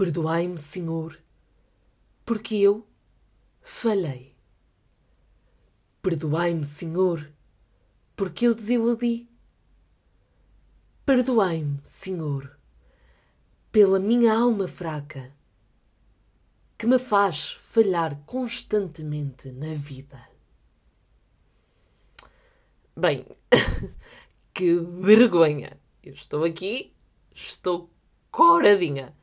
Perdoai-me, Senhor, porque eu falhei. Perdoai-me, Senhor, porque eu desiludi. Perdoai-me, Senhor, pela minha alma fraca, que me faz falhar constantemente na vida. Bem, que vergonha! Eu estou aqui, estou coradinha.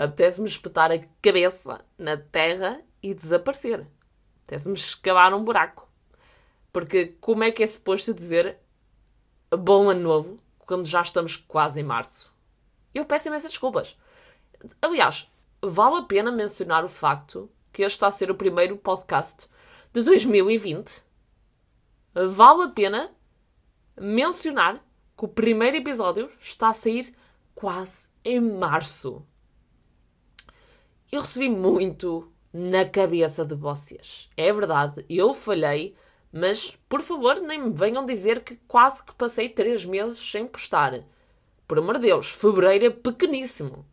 Apetece-me espetar a cabeça na terra e desaparecer. Apetece-me escavar um buraco. Porque como é que é suposto dizer bom ano novo quando já estamos quase em março? Eu peço imensas desculpas. Aliás, vale a pena mencionar o facto que este está a ser o primeiro podcast de 2020. Vale a pena mencionar que o primeiro episódio está a sair quase em março. Eu recebi muito na cabeça de vocês. É verdade, eu falhei, mas por favor nem me venham dizer que quase que passei três meses sem postar. Por amor de Deus, fevereiro é pequeníssimo.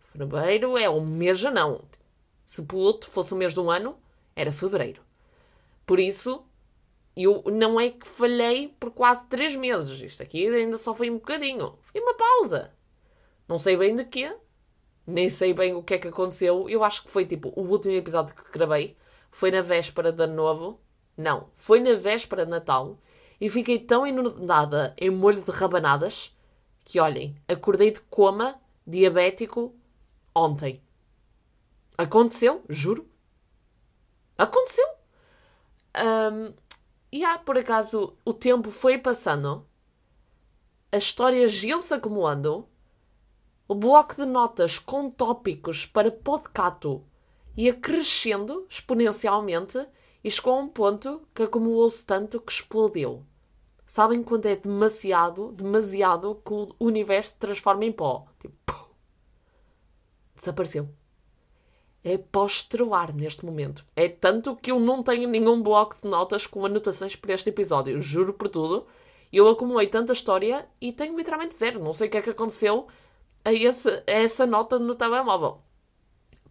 Fevereiro é um mês já não. Se pelo outro fosse o mês de um ano, era fevereiro. Por isso, eu não é que falhei por quase três meses. Isto aqui ainda só foi um bocadinho. Foi uma pausa. Não sei bem de quê, nem sei bem o que é que aconteceu. Eu acho que foi tipo o último episódio que gravei. Foi na véspera de ano novo. Não, foi na véspera de Natal. E fiquei tão inundada em molho de rabanadas que, olhem, acordei de coma diabético ontem. Aconteceu, juro. Aconteceu. Um, e há, por acaso, o tempo foi passando, as histórias iam-se acumulando o bloco de notas com tópicos para podcato ia crescendo exponencialmente e chegou a um ponto que acumulou-se tanto que explodiu. Sabem quando é demasiado, demasiado que o universo se transforma em pó? Tipo, pum, desapareceu. É pós-estrelar neste momento. É tanto que eu não tenho nenhum bloco de notas com anotações para este episódio. Juro por tudo. Eu acumulei tanta história e tenho literalmente zero. Não sei o que é que aconteceu a, esse, a essa nota no telemóvel.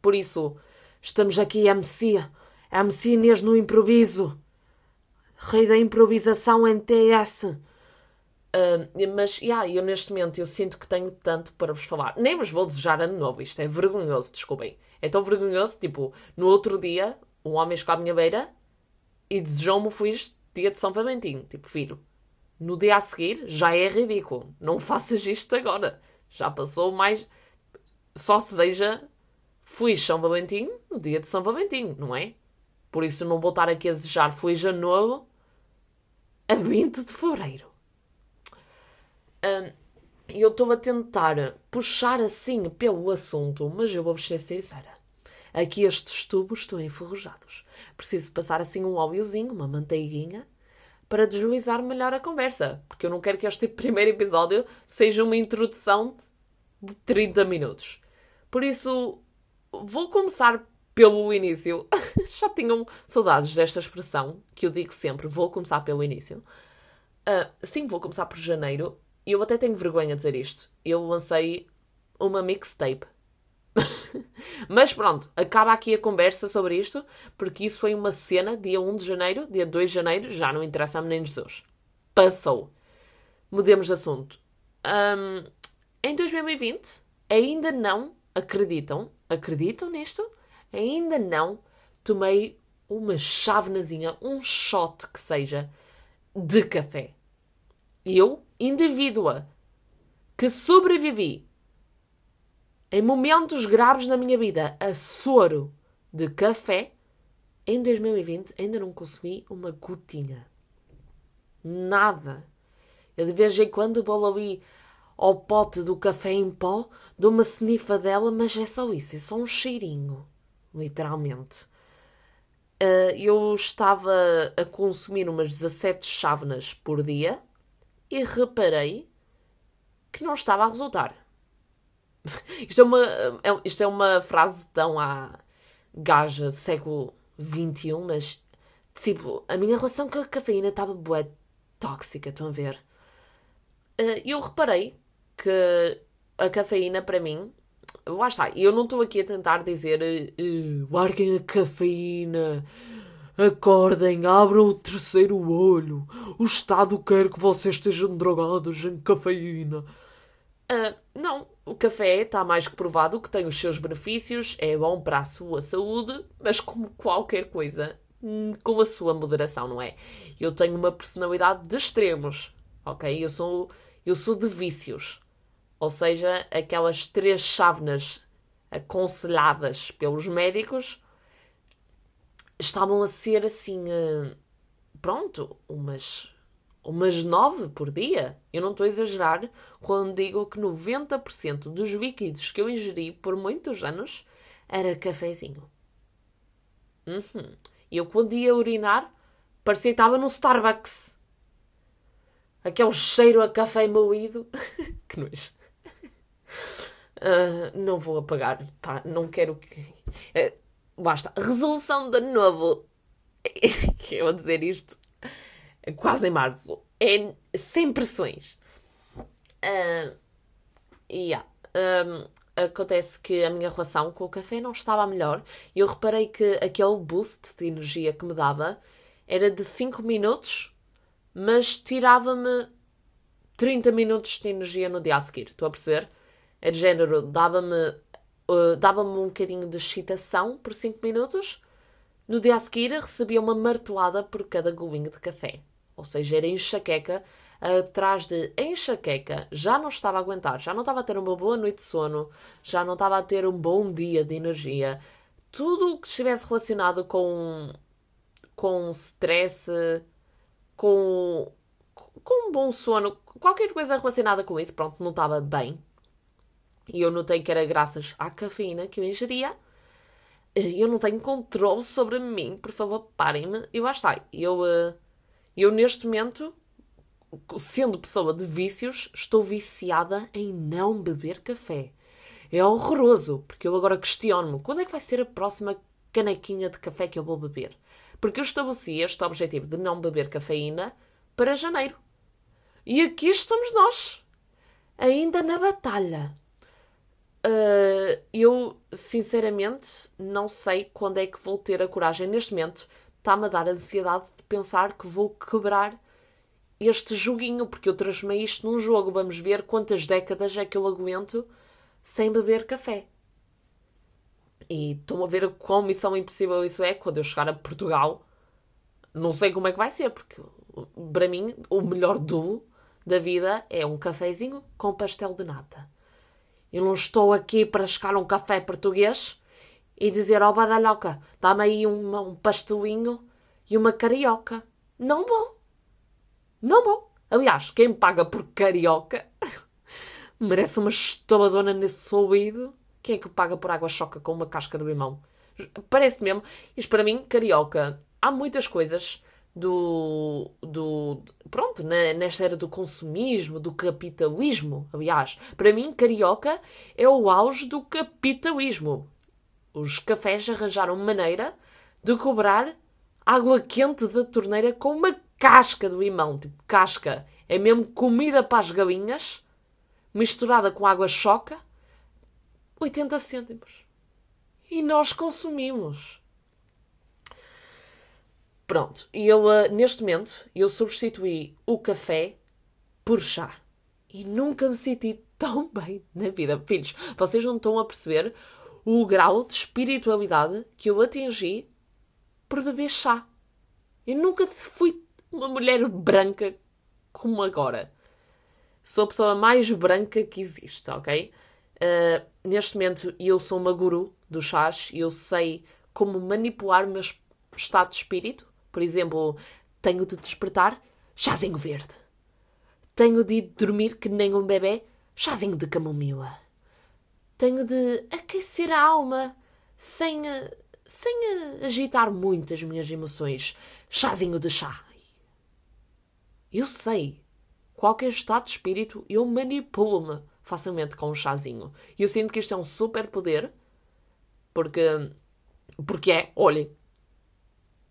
Por isso, estamos aqui MC, MC Inês no improviso. Rei da improvisação em TS. Uh, mas, yeah, eu neste momento eu sinto que tenho tanto para vos falar. Nem vos vou desejar ano novo, isto é vergonhoso, desculpem. É tão vergonhoso, tipo, no outro dia, um homem chegou à minha beira e desejou-me o feliz dia de São Valentim. Tipo, filho, no dia a seguir já é ridículo. Não faças isto agora. Já passou mais. Só se seja feliz São Valentim no dia de São Valentim, não é? Por isso não vou estar aqui a desejar feliz ano novo a 20 de fevereiro. E eu estou a tentar puxar assim pelo assunto, mas eu vou-vos ser sincera. Aqui estes tubos estão enferrujados. Preciso passar assim um óleozinho, uma manteiguinha, para deslizar melhor a conversa, porque eu não quero que este primeiro episódio seja uma introdução de 30 minutos. Por isso, vou começar pelo início. Já tinham saudades desta expressão, que eu digo sempre, vou começar pelo início. Uh, sim, vou começar por janeiro. E eu até tenho vergonha de dizer isto. Eu lancei uma mixtape Mas pronto, acaba aqui a conversa sobre isto, porque isso foi uma cena, dia 1 de janeiro, dia 2 de janeiro, já não interessa a nem Jesus. Passou. Mudemos de assunto. Um, em 2020, ainda não acreditam, acreditam nisto? Ainda não tomei uma chávenazinha, um shot que seja, de café. Eu, indivídua, que sobrevivi em momentos graves na minha vida a soro de café, em 2020 ainda não consumi uma gotinha. Nada. Eu de vez em quando vou ali ao pote do café em pó, dou uma snifa dela, mas é só isso, é só um cheirinho. Literalmente. Uh, eu estava a consumir umas 17 chávenas por dia e reparei que não estava a resultar. isto, é uma, é, isto é uma frase tão à gaja século XXI, mas tipo, a minha relação com a cafeína estava bué tóxica, estão a ver? Eh, eu reparei que a cafeína para mim lá está, eu não estou aqui a tentar dizer uh, larguem a cafeína, acordem, abram o terceiro olho, o Estado quer que vocês estejam drogados em cafeína. Uh, não, o café está mais que provado que tem os seus benefícios, é bom para a sua saúde, mas como qualquer coisa, hum, com a sua moderação, não é? Eu tenho uma personalidade de extremos, ok? Eu sou, eu sou de vícios. Ou seja, aquelas três chávenas aconselhadas pelos médicos estavam a ser assim, uh, pronto, umas, umas nove por dia. Eu não estou a exagerar quando digo que 90% dos líquidos que eu ingeri por muitos anos era cafezinho. Uhum. Eu quando ia urinar parecia que estava no Starbucks. Aquele cheiro a café moído. que nojo. Uh, não vou apagar. Pá, não quero que. Uh, basta. Resolução de novo. eu vou dizer isto quase em março. É sem pressões. Uh, yeah. um, acontece que a minha relação com o café não estava melhor e eu reparei que aquele boost de energia que me dava era de 5 minutos, mas tirava-me 30 minutos de energia no dia a seguir. Estou a perceber? É de género, dava-me uh, dava um bocadinho de excitação por 5 minutos. No dia a seguir, recebia uma martelada por cada golinho de café. Ou seja, era enxaqueca atrás de enxaqueca. Já não estava a aguentar, já não estava a ter uma boa noite de sono, já não estava a ter um bom dia de energia. Tudo o que estivesse relacionado com, com stress, com, com um bom sono, qualquer coisa relacionada com isso, pronto, não estava bem. E eu notei que era graças à cafeína que eu ingeria. Eu não tenho controle sobre mim, por favor, parem-me. E lá está. Eu, eh, eu, neste momento, sendo pessoa de vícios, estou viciada em não beber café. É horroroso, porque eu agora questiono-me quando é que vai ser a próxima canequinha de café que eu vou beber. Porque eu estabeleci este objetivo de não beber cafeína para janeiro. E aqui estamos nós, ainda na batalha. Uh, eu, sinceramente, não sei quando é que vou ter a coragem. Neste momento, está-me a dar ansiedade de pensar que vou quebrar este joguinho, porque eu transformei isto num jogo. Vamos ver quantas décadas é que eu aguento sem beber café. E estão a ver quão missão impossível isso é quando eu chegar a Portugal. Não sei como é que vai ser, porque para mim o melhor duo da vida é um cafezinho com pastel de nata. Eu não estou aqui para chegar um café português e dizer ao oh, badalhoca, dá-me aí uma, um pastelinho e uma carioca. Não vou. Não vou. Aliás, quem paga por carioca merece uma estobadona nesse ouvido. Quem é que paga por água choca com uma casca do limão? Parece mesmo. Isto para mim, carioca. Há muitas coisas do, do pronto, na, nesta era do consumismo, do capitalismo, aliás, para mim carioca é o auge do capitalismo. Os cafés arranjaram maneira de cobrar água quente da torneira com uma casca do limão, tipo casca, é mesmo comida para as galinhas, misturada com água choca, 80 cêntimos. E nós consumimos. Pronto, e eu, uh, neste momento, eu substituí o café por chá. E nunca me senti tão bem na vida. Filhos, vocês não estão a perceber o grau de espiritualidade que eu atingi por beber chá. Eu nunca fui uma mulher branca como agora. Sou a pessoa mais branca que existe, ok? Uh, neste momento, eu sou uma guru do chás e eu sei como manipular o meu estado de espírito por exemplo, tenho de despertar, chazinho verde. Tenho de dormir que nem um bebê, chazinho de camomila. Tenho de aquecer a alma sem, sem agitar muito as minhas emoções, chazinho de chá. Eu sei, qualquer estado de espírito, eu manipulo-me facilmente com um chazinho. E eu sinto que isto é um super poder, porque, porque é, olhem,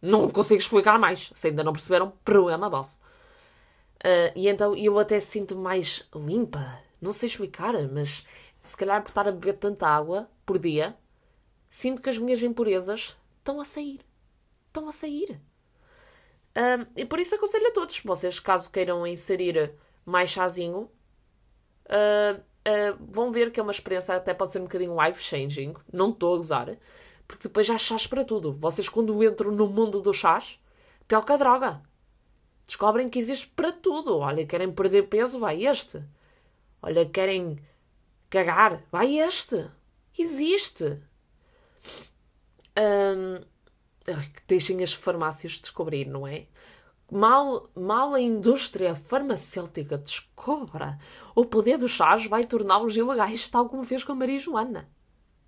não consigo explicar mais. Se ainda não perceberam, problema vosso. Uh, e então eu até sinto mais limpa. Não sei explicar, mas se calhar por estar a beber tanta água por dia, sinto que as minhas impurezas estão a sair. Estão a sair. Um, e por isso aconselho a todos, vocês, caso queiram inserir mais chazinho, uh, uh, vão ver que é uma experiência até pode ser um bocadinho life-changing. Não estou a gozar. Porque depois há chás para tudo. Vocês, quando entram no mundo do chás, pior que a droga. Descobrem que existe para tudo. Olha, querem perder peso, vai este. Olha, querem cagar, vai este. Existe. Um, deixem as farmácias descobrir, não é? Mal, mal a indústria farmacêutica descobra, o poder dos chás vai torná-los ilegais, tal como fez com a Maria Joana.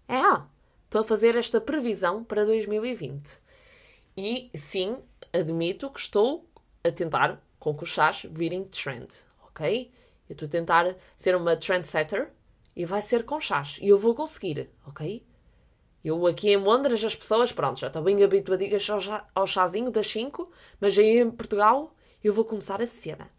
É, estou a fazer esta previsão para 2020. E sim, admito que estou a tentar com que os chás virem trend, ok? Eu estou a tentar ser uma trendsetter e vai ser com chás. E eu vou conseguir, ok? Eu aqui em Londres, as pessoas, pronto, já estão bem habituadas ao, ao chazinho das 5, mas aí em Portugal eu vou começar a cena.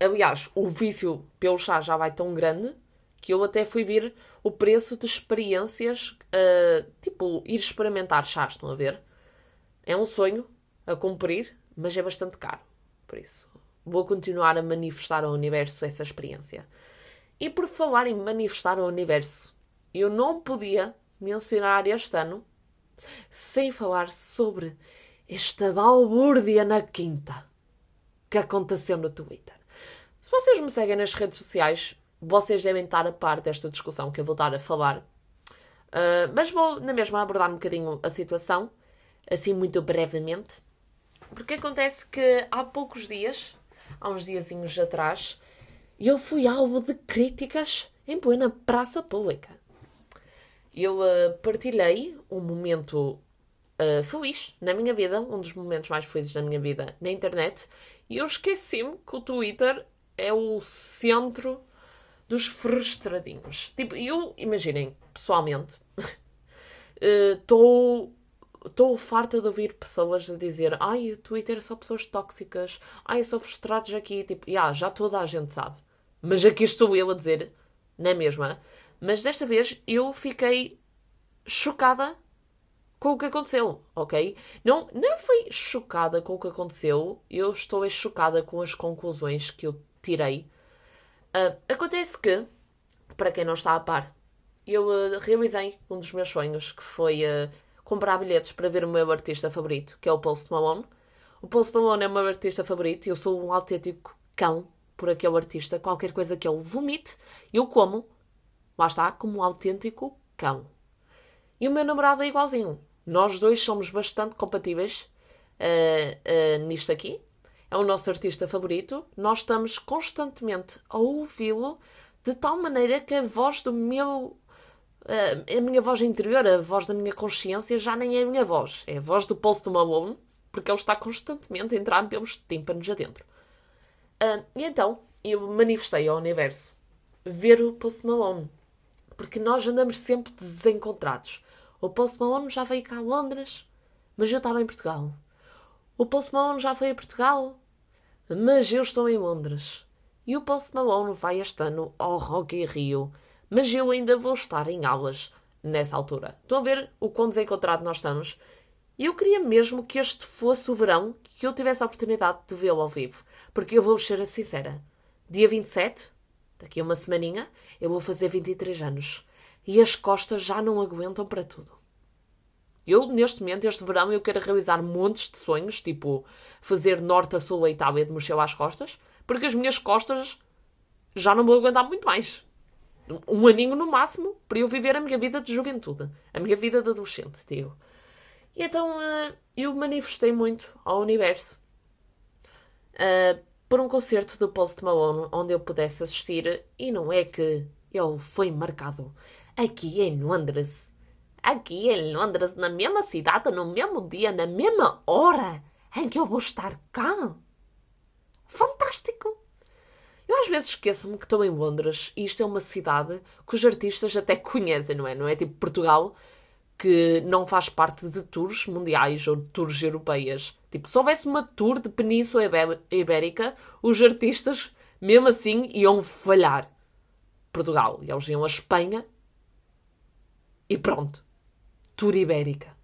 Aliás, o vício pelo chá já vai tão grande que eu até fui ver o preço de experiências, uh, tipo, ir experimentar chá, estão a ver? É um sonho a cumprir, mas é bastante caro. Por isso, vou continuar a manifestar ao universo essa experiência. E por falar em manifestar ao universo, eu não podia mencionar este ano sem falar sobre esta balbúrdia na quinta que aconteceu no Twitter. Se vocês me seguem nas redes sociais, vocês devem estar a par desta discussão que eu vou estar a falar. Uh, mas vou, na mesma, abordar um bocadinho a situação, assim muito brevemente. Porque acontece que há poucos dias, há uns diazinhos atrás, eu fui alvo de críticas em plena praça pública eu uh, partilhei um momento uh, feliz na minha vida, um dos momentos mais felizes da minha vida na internet, e eu esqueci-me que o Twitter é o centro dos frustradinhos. Tipo, eu, imaginem, pessoalmente, estou. Uh, Estou farta de ouvir pessoas a dizer ai, o Twitter é só pessoas tóxicas, ai, sou frustrados aqui. Tipo, yeah, já toda a gente sabe. Mas aqui estou eu a dizer, na mesma, mas desta vez eu fiquei chocada com o que aconteceu, ok? Não, não foi chocada com o que aconteceu, eu estou chocada com as conclusões que eu tirei. Uh, acontece que, para quem não está a par, eu uh, realizei um dos meus sonhos, que foi uh, comprar bilhetes para ver o meu artista favorito, que é o Post Malone. O Post Malone é o meu artista favorito eu sou um autêntico cão por aquele artista. Qualquer coisa que ele vomite, eu como Lá está, como um autêntico cão. E o meu namorado é igualzinho. Nós dois somos bastante compatíveis uh, uh, nisto aqui. É o nosso artista favorito. Nós estamos constantemente a ouvi-lo de tal maneira que a voz do meu. Uh, a minha voz interior, a voz da minha consciência, já nem é a minha voz. É a voz do Post Malone, porque ele está constantemente a entrar pelos tímpanos adentro. Uh, e então, eu manifestei ao universo ver o Post Malone porque nós andamos sempre desencontrados. O Post Malone já veio cá a Londres, mas eu estava em Portugal. O Post Malone já veio a Portugal, mas eu estou em Londres. E o Post Malone vai este ano ao Rock in Rio, mas eu ainda vou estar em aulas nessa altura. Estão a ver o quão desencontrado nós estamos? Eu queria mesmo que este fosse o verão que eu tivesse a oportunidade de vê-lo ao vivo. Porque eu vou ser sincera. Dia 27, Daqui a uma semaninha eu vou fazer 23 anos. E as costas já não aguentam para tudo. Eu, neste momento, este verão, eu quero realizar montes de sonhos, tipo fazer norte a sul a Itália de mochila às costas, porque as minhas costas já não vou aguentar muito mais. Um aninho no máximo para eu viver a minha vida de juventude, a minha vida de adolescente, digo. E então uh, eu manifestei muito ao universo. Uh, por um concerto do Post Malone onde eu pudesse assistir e não é que ele foi marcado aqui em Londres. Aqui em Londres, na mesma cidade, no mesmo dia, na mesma hora em que eu vou estar cá. Fantástico! Eu às vezes esqueço-me que estou em Londres e isto é uma cidade que os artistas até conhecem, não é? Não é tipo Portugal, que não faz parte de tours mundiais ou de tours europeias. Tipo, se houvesse uma tour de Península Ibérica, os artistas, mesmo assim, iam falhar. Portugal. E eles iam a Espanha e pronto. Tour Ibérica.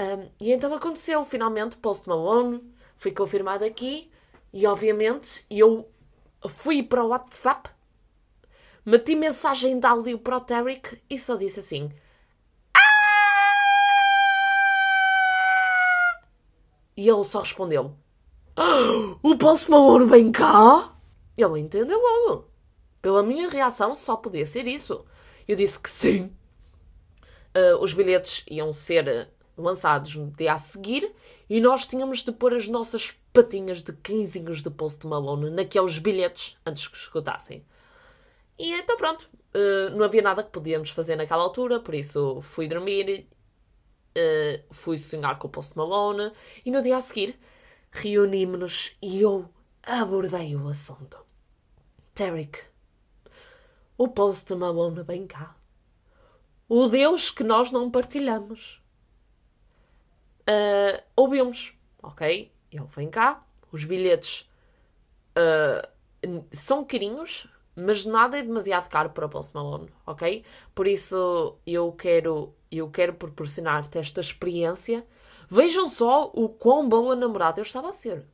Um, e então aconteceu, finalmente, Post Malone foi confirmado aqui e, obviamente, eu fui para o WhatsApp, meti mensagem de áudio para o Tarek e só disse assim: E ele só respondeu: ah, O Post Malone vem cá? Ele entendeu logo. Pela minha reação, só podia ser isso. Eu disse que sim. Uh, os bilhetes iam ser lançados no dia a seguir e nós tínhamos de pôr as nossas patinhas de cãezinhos de Post Malone naqueles bilhetes antes que escutassem. E então pronto, uh, não havia nada que podíamos fazer naquela altura, por isso fui dormir, uh, fui sonhar com o Post Malone e no dia a seguir reunimos-nos e eu abordei o assunto. Tarek, o Post Malone vem cá. O Deus que nós não partilhamos. Uh, ouvimos, ok? Ele vem cá, os bilhetes uh, são carinhos, mas nada é demasiado caro para o Post Malone, ok? Por isso eu quero, eu quero proporcionar-te esta experiência. Vejam só o quão boa namorada eu estava a ser.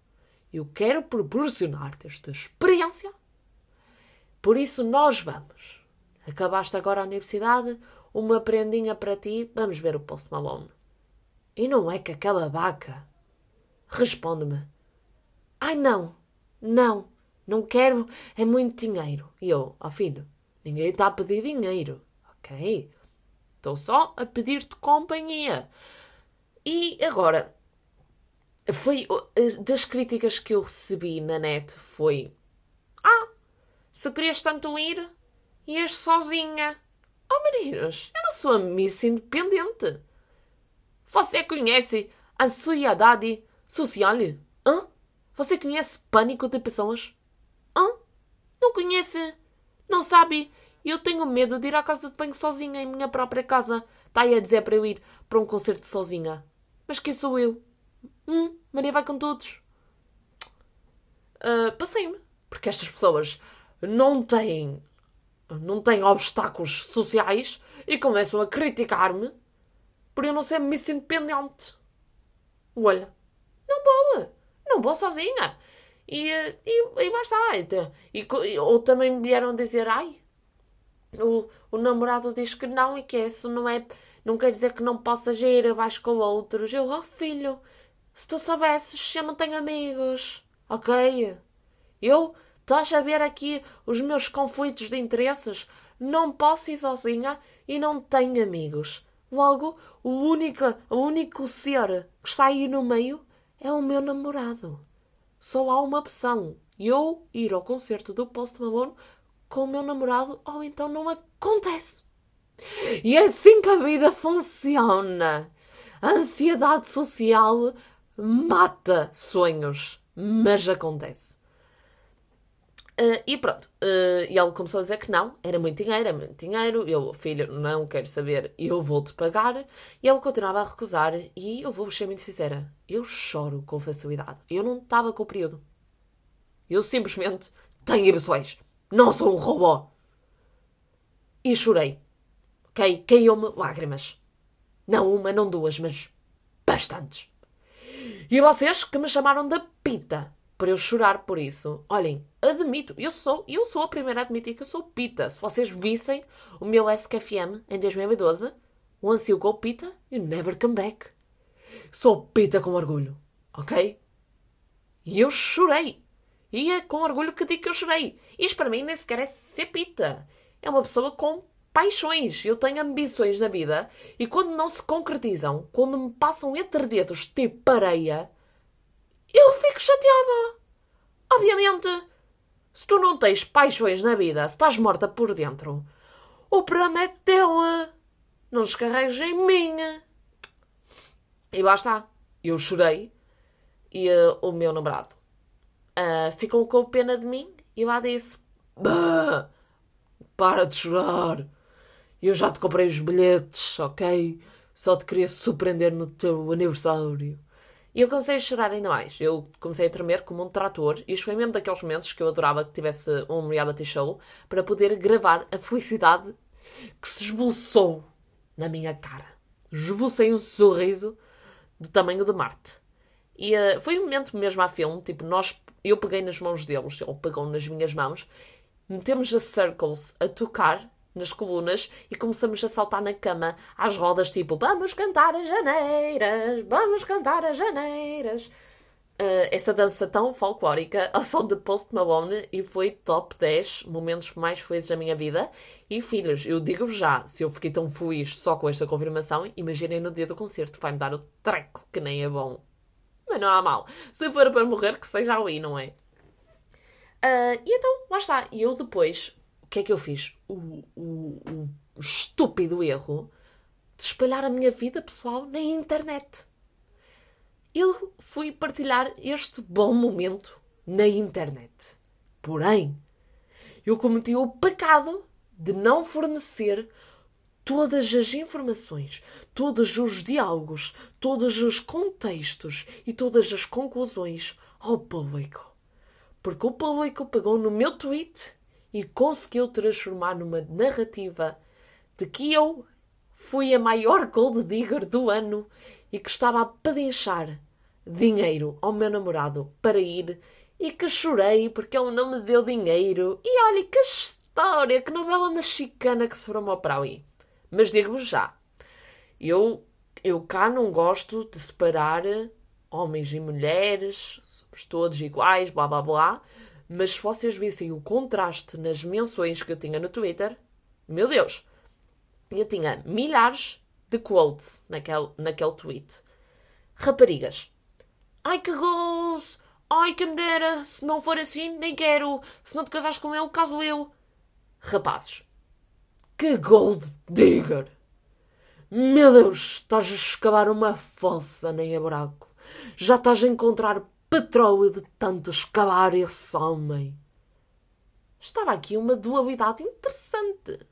Eu quero proporcionar-te esta experiência. Por isso nós vamos. Acabaste agora a universidade, uma prendinha para ti, vamos ver o Post Malone. E não é que aquela vaca. Responde-me. Ai não, não, não quero, é muito dinheiro. E eu, ó oh, filho, ninguém está a pedir dinheiro, ok? Estou só a pedir-te companhia. E agora, foi das críticas que eu recebi na net foi Ah, se querias tanto ir, ias sozinha. Oh meninos, eu não sou a Miss Independente. Você conhece a ansiedade social? Hã? Você conhece pânico de pessoas? Hã? Não conhece? Não sabe? Eu tenho medo de ir à casa de banho sozinha em minha própria casa. Está aí a dizer para eu ir para um concerto sozinha. Mas quem sou eu? Hum, Maria vai com todos. Uh, Passei-me. Porque estas pessoas não têm não têm obstáculos sociais e começam a criticar-me por eu não ser miss independente. Olha, não vou, não vou sozinha. E, e, e lá está. E, ou também me vieram dizer, ai, o, o namorado diz que não e que isso não é, não quer dizer que não possas ir, vais com outros. Eu, oh filho, se tu soubesses, eu não tenho amigos, ok? Eu Estás a ver aqui os meus conflitos de interesses? Não posso ir sozinha e não tenho amigos. Logo, o único, o único ser que está aí no meio é o meu namorado. Só há uma opção. Eu ir ao concerto do Post Malone com o meu namorado ou então não acontece. E é assim que a vida funciona. A ansiedade social mata sonhos, mas acontece. Uh, e pronto, uh, e ele começou a dizer que não, era muito dinheiro, é muito dinheiro, eu, filho, não quero saber, eu vou-te pagar. E ele continuava a recusar, e eu vou ser muito sincera, eu choro com facilidade. Eu não estava com o período. Eu simplesmente tenho emoções, não sou um robô. E chorei, ok? Caiu-me lágrimas. Não uma, não duas, mas bastantes. E vocês que me chamaram de pita por eu chorar por isso. Olhem, admito, eu sou, eu sou a primeira a admitir que eu sou pita. Se vocês vissem o meu SKFM em 2012, once you go pita, you never come back. Sou pita com orgulho, ok? E eu chorei. E é com orgulho que digo que eu chorei. Isto para mim nem sequer é ser pita. É uma pessoa com paixões. Eu tenho ambições na vida e quando não se concretizam, quando me passam entre dedos tipo pareia, eu fico chateada. Obviamente, se tu não tens paixões na vida, se estás morta por dentro, o problema é teu. Não descarregues em mim. E lá está. Eu chorei e uh, o meu namorado uh, ficou com pena de mim e lá disse: bah, Para de chorar. Eu já te comprei os bilhetes, ok? Só te queria surpreender no teu aniversário. E eu comecei a chorar ainda mais. Eu comecei a tremer como um trator. E isto foi mesmo daqueles momentos que eu adorava que tivesse um reality show para poder gravar a felicidade que se esboçou na minha cara. Esbocei um sorriso do tamanho de Marte. E uh, foi um momento mesmo a filme, tipo, nós, eu peguei nas mãos deles, ele pegou nas minhas mãos, metemos a circles a tocar nas colunas e começamos a saltar na cama às rodas, tipo, vamos cantar as janeiras, vamos cantar as janeiras. Uh, essa dança tão folclórica ao som de Post Malone e foi top 10 momentos mais felizes da minha vida. E filhos, eu digo já, se eu fiquei tão feliz só com esta confirmação, imaginem no dia do concerto, vai-me dar o treco, que nem é bom. Mas não há mal. Se for para morrer, que seja ali, não é? Uh, e então, lá está. E eu depois que é que eu fiz? O, o, o estúpido erro de espalhar a minha vida pessoal na internet. Eu fui partilhar este bom momento na internet. Porém, eu cometi o pecado de não fornecer todas as informações, todos os diálogos, todos os contextos e todas as conclusões ao público. Porque o público pegou no meu tweet e conseguiu transformar numa narrativa de que eu fui a maior gold digger do ano e que estava a pedinchar dinheiro ao meu namorado para ir e que chorei porque ele não me deu dinheiro. E olha que história, que novela mexicana que se formou para ali. Mas digo-vos já, eu, eu cá não gosto de separar homens e mulheres, somos todos iguais, blá blá blá. Mas se vocês vissem o contraste nas menções que eu tinha no Twitter, meu Deus, eu tinha milhares de quotes naquele, naquele tweet. Raparigas. Ai que goals! Ai que me dera! Se não for assim, nem quero! Se não te casares com eu, caso eu! Rapazes. Que gold digger! Meu Deus, estás a escavar uma fossa nem a buraco. Já estás a encontrar petróleo de tanto escavar esse homem. Estava aqui uma dualidade interessante.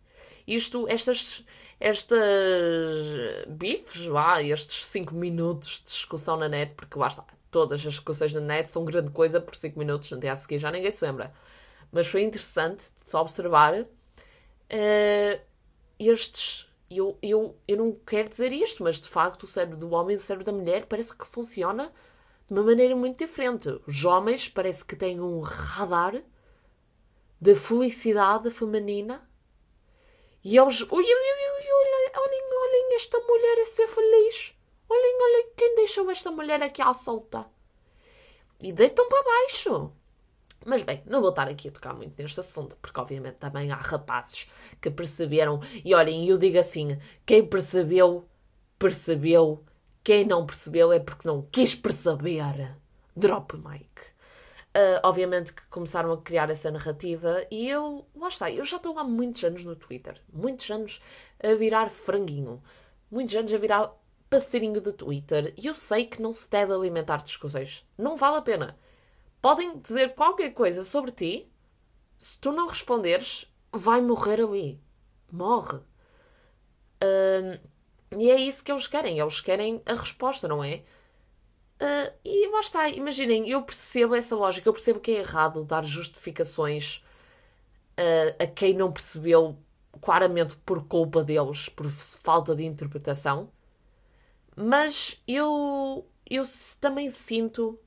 Isto, estas, estas bifes, lá, estes 5 minutos de discussão na net, porque lá está, todas as discussões na net são grande coisa por 5 minutos, no dia a seguir já ninguém se lembra. Mas foi interessante se observar uh, estes. Eu, eu, eu não quero dizer isto, mas de facto o cérebro do homem e o cérebro da mulher parece que funciona de uma maneira muito diferente. Os homens parece que têm um radar da felicidade feminina e eles. Ui, ui, ui, ui, olhem, olhem, esta mulher a ser feliz. Olhem, olhem, quem deixou esta mulher aqui à solta? E deitam para baixo. Mas bem, não vou estar aqui a tocar muito neste assunto, porque obviamente também há rapazes que perceberam. E olhem, eu digo assim: quem percebeu, percebeu quem não percebeu é porque não quis perceber. Drop mic. Uh, obviamente que começaram a criar essa narrativa e eu, lá está, eu já estou há muitos anos no Twitter, muitos anos a virar franguinho, muitos anos a virar passarinho do Twitter e eu sei que não se deve alimentar discussões. Não vale a pena. Podem dizer qualquer coisa sobre ti, se tu não responderes, vai morrer ali. Morre. Uh, e é isso que eles querem. Eles querem a resposta, não é? Uh, e lá está, imaginem, eu percebo essa lógica, eu percebo que é errado dar justificações uh, a quem não percebeu claramente por culpa deles, por falta de interpretação. Mas eu, eu também sinto,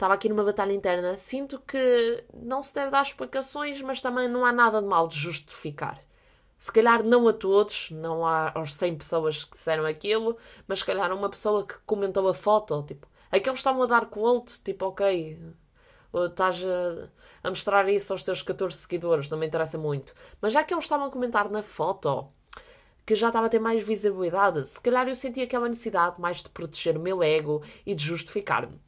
estava aqui numa batalha interna, sinto que não se deve dar explicações, mas também não há nada de mal de justificar. Se calhar não a todos, não há aos 100 pessoas que disseram aquilo, mas se calhar uma pessoa que comentou a foto, tipo, aqueles estavam a dar quote, tipo, ok, estás a, a, mostrar isso aos teus 14 seguidores, não me interessa muito. Mas já que eles estavam a comentar na foto, que já estava a ter mais visibilidade, se calhar eu senti aquela necessidade mais de proteger o meu ego e de justificar-me.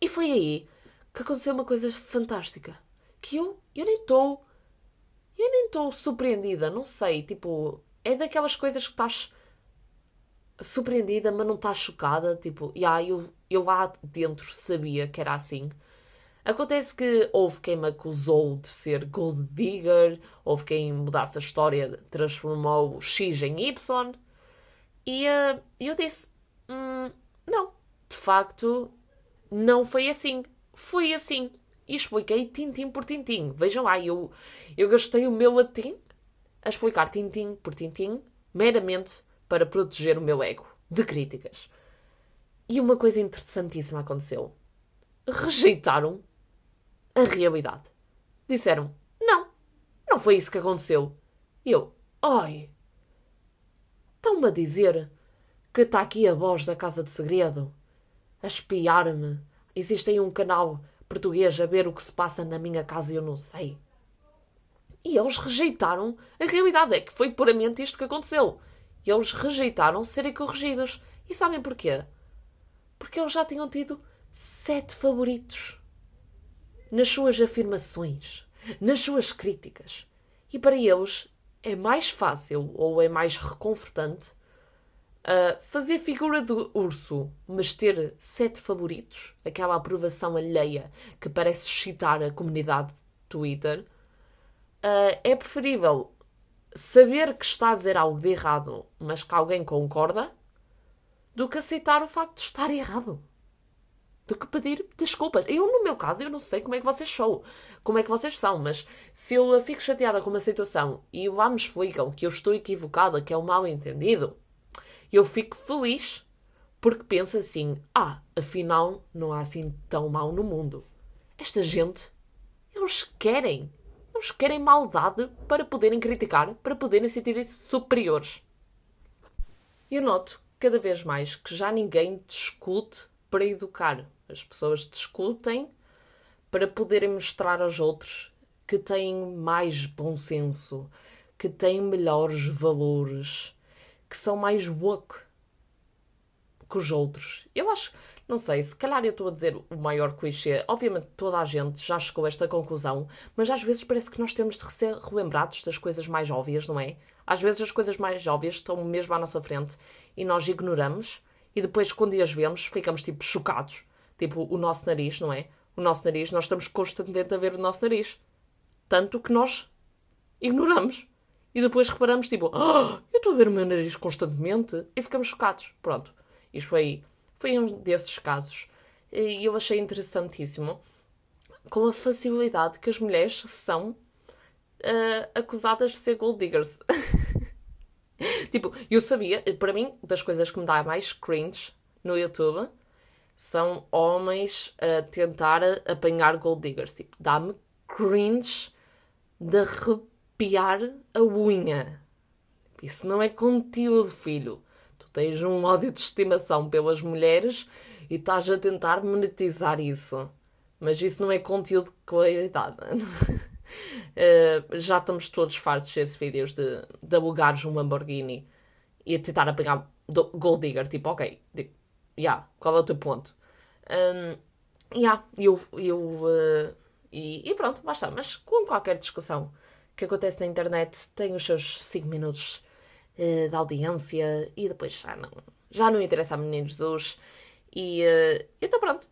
E foi aí que aconteceu uma coisa fantástica. Que eu, eu nem estou eu nem estou surpreendida, não sei. Tipo, é daquelas coisas que estás surpreendida, mas não estás chocada. Tipo, e yeah, eu, eu lá dentro sabia que era assim. Acontece que houve quem me acusou de ser gold digger, houve quem mudasse a história, transformou X em Y. E uh, eu disse: hum, não, de facto, não foi assim. Foi assim. E expliquei tintim por tintim. Vejam lá, eu, eu gastei o meu latim a explicar tintim por tintim, meramente para proteger o meu ego de críticas. E uma coisa interessantíssima aconteceu. Rejeitaram a realidade. Disseram: Não, não foi isso que aconteceu. E eu: Ai, estão-me a dizer que está aqui a voz da Casa de Segredo a espiar-me. Existe aí um canal português a ver o que se passa na minha casa e eu não sei. E eles rejeitaram a realidade. É que foi puramente isto que aconteceu. E eles rejeitaram serem corrigidos. E sabem porquê? Porque eles já tinham tido sete favoritos nas suas afirmações, nas suas críticas. E para eles é mais fácil ou é mais reconfortante uh, fazer figura de urso, mas ter sete favoritos, aquela aprovação alheia que parece excitar a comunidade Twitter, uh, é preferível saber que está a dizer algo de errado, mas que alguém concorda, do que aceitar o facto de estar errado. Do que pedir desculpas. Eu, no meu caso, eu não sei como é que vocês são, como é que vocês são, mas se eu fico chateada com uma situação e lá me explicam que eu estou equivocada, que é um mal entendido, eu fico feliz porque penso assim: ah, afinal não há assim tão mal no mundo. Esta gente, eles querem eles querem maldade para poderem criticar, para poderem sentir-se superiores. Eu noto cada vez mais que já ninguém discute para educar. As pessoas discutem para poderem mostrar aos outros que têm mais bom senso, que têm melhores valores, que são mais woke que os outros. Eu acho não sei, se calhar eu estou a dizer o maior clichê. Obviamente toda a gente já chegou a esta conclusão, mas às vezes parece que nós temos de ser relembrados das coisas mais óbvias, não é? Às vezes as coisas mais óbvias estão mesmo à nossa frente e nós ignoramos e depois quando as vemos ficamos tipo chocados. Tipo o nosso nariz, não é? O nosso nariz, nós estamos constantemente a ver o nosso nariz. Tanto que nós ignoramos. E depois reparamos, tipo, oh, estou a ver o meu nariz constantemente e ficamos chocados. Pronto. Isto foi foi um desses casos. E eu achei interessantíssimo com a facilidade que as mulheres são uh, acusadas de ser gold diggers. tipo, eu sabia, para mim, das coisas que me dá mais cringe no YouTube são homens a tentar apanhar gold diggers. Tipo, dá-me cringe de arrepiar a unha. Isso não é conteúdo, filho tens um ódio de estimação pelas mulheres e estás a tentar monetizar isso. Mas isso não é conteúdo de qualidade. uh, já estamos todos fartos desses vídeos de, de alugares um Lamborghini e a tentar apanhar Gold Digger. Tipo, ok, tipo, yeah, qual é o teu ponto? Um, yeah, eu, eu, uh, e, e, pronto, basta. Mas com qualquer discussão que acontece na internet, tem os seus 5 minutos uh, da audiência e depois já não, já não interessa a Menino Jesus. E uh, então pronto.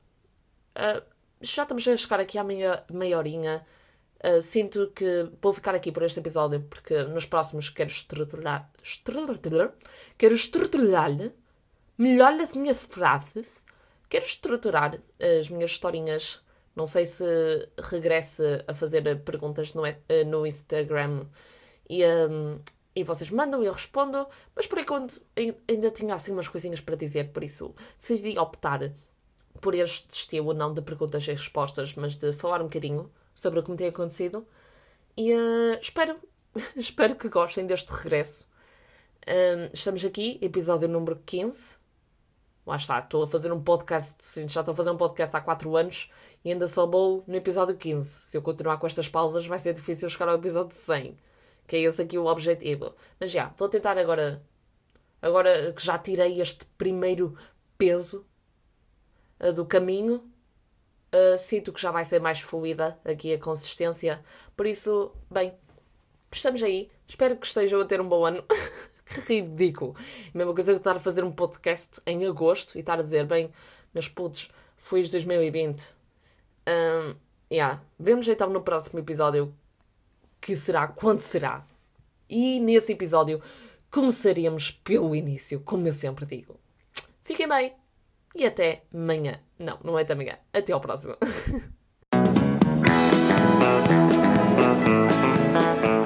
Uh, já estamos a chegar aqui à meia, meia horinha. Sinto que vou ficar aqui por este episódio porque nos próximos quero estruturar. estruturar quero estruturar-lhe melhor as minhas frases. Quero estruturar as minhas historinhas. Não sei se regresse a fazer perguntas no, no Instagram e um, e vocês mandam e eu respondo, mas por enquanto ainda tinha assim umas coisinhas para dizer, por isso decidi optar por este estilo, não de perguntas e respostas, mas de falar um bocadinho sobre o que me tem acontecido. E uh, espero, espero que gostem deste regresso. Uh, estamos aqui, episódio número 15. Lá está, estou a fazer um podcast, já estou a fazer um podcast há 4 anos e ainda só vou no episódio 15. Se eu continuar com estas pausas, vai ser difícil chegar ao episódio 100 que é esse aqui o objetivo. Mas já, vou tentar agora, agora que já tirei este primeiro peso uh, do caminho, uh, sinto que já vai ser mais fluida aqui a consistência. Por isso, bem, estamos aí. Espero que estejam a ter um bom ano. que ridículo. Mesma coisa que estar a fazer um podcast em agosto e estar a dizer, bem, meus putos, fui de 2020. Um, yeah. Vemos então no próximo episódio que será quando será. E nesse episódio começaremos pelo início, como eu sempre digo. Fiquem bem e até amanhã. Não, não é até amanhã. Até ao próximo.